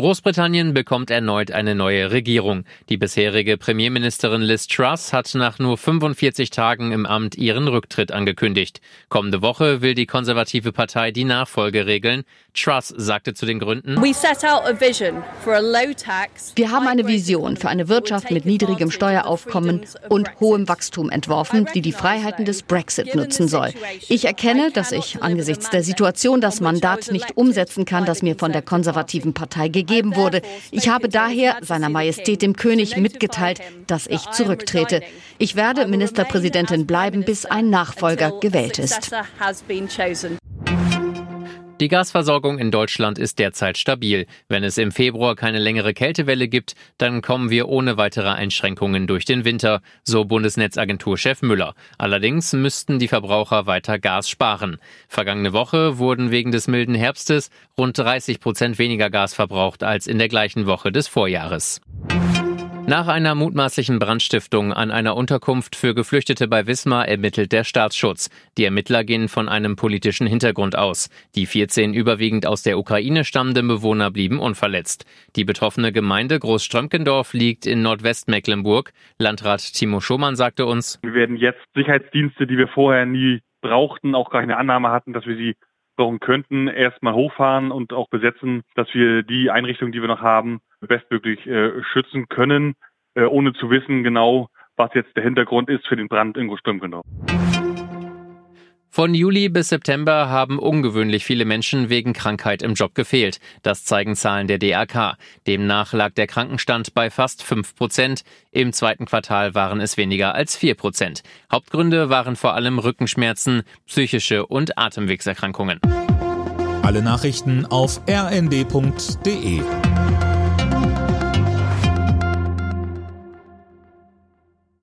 Großbritannien bekommt erneut eine neue Regierung. Die bisherige Premierministerin Liz Truss hat nach nur 45 Tagen im Amt ihren Rücktritt angekündigt. Kommende Woche will die konservative Partei die Nachfolge regeln. Truss sagte zu den Gründen, wir haben eine Vision für eine Wirtschaft mit niedrigem Steueraufkommen und hohem Wachstum entworfen, die die Freiheiten des Brexit nutzen soll. Ich erkenne, dass ich angesichts der Situation das Mandat nicht umsetzen kann, das mir von der konservativen Partei gegeben gegeben wurde. Ich habe daher seiner Majestät dem König mitgeteilt, dass ich zurücktrete. Ich werde Ministerpräsidentin bleiben, bis ein Nachfolger gewählt ist. Die Gasversorgung in Deutschland ist derzeit stabil. Wenn es im Februar keine längere Kältewelle gibt, dann kommen wir ohne weitere Einschränkungen durch den Winter, so Bundesnetzagenturchef Müller. Allerdings müssten die Verbraucher weiter Gas sparen. Vergangene Woche wurden wegen des milden Herbstes rund 30 Prozent weniger Gas verbraucht als in der gleichen Woche des Vorjahres. Nach einer mutmaßlichen Brandstiftung an einer Unterkunft für Geflüchtete bei Wismar ermittelt der Staatsschutz. Die Ermittler gehen von einem politischen Hintergrund aus. Die 14 überwiegend aus der Ukraine stammenden Bewohner blieben unverletzt. Die betroffene Gemeinde Großströmkendorf liegt in Nordwestmecklenburg. Landrat Timo Schumann sagte uns, Wir werden jetzt Sicherheitsdienste, die wir vorher nie brauchten, auch gar keine Annahme hatten, dass wir sie brauchen könnten, erstmal hochfahren und auch besetzen, dass wir die Einrichtungen, die wir noch haben, bestmöglich äh, schützen können, äh, ohne zu wissen genau, was jetzt der Hintergrund ist für den Brand in Großströmkendorf. Von Juli bis September haben ungewöhnlich viele Menschen wegen Krankheit im Job gefehlt. Das zeigen Zahlen der DRK. Demnach lag der Krankenstand bei fast 5 Prozent. Im zweiten Quartal waren es weniger als 4 Prozent. Hauptgründe waren vor allem Rückenschmerzen, psychische und Atemwegserkrankungen. Alle Nachrichten auf rnd.de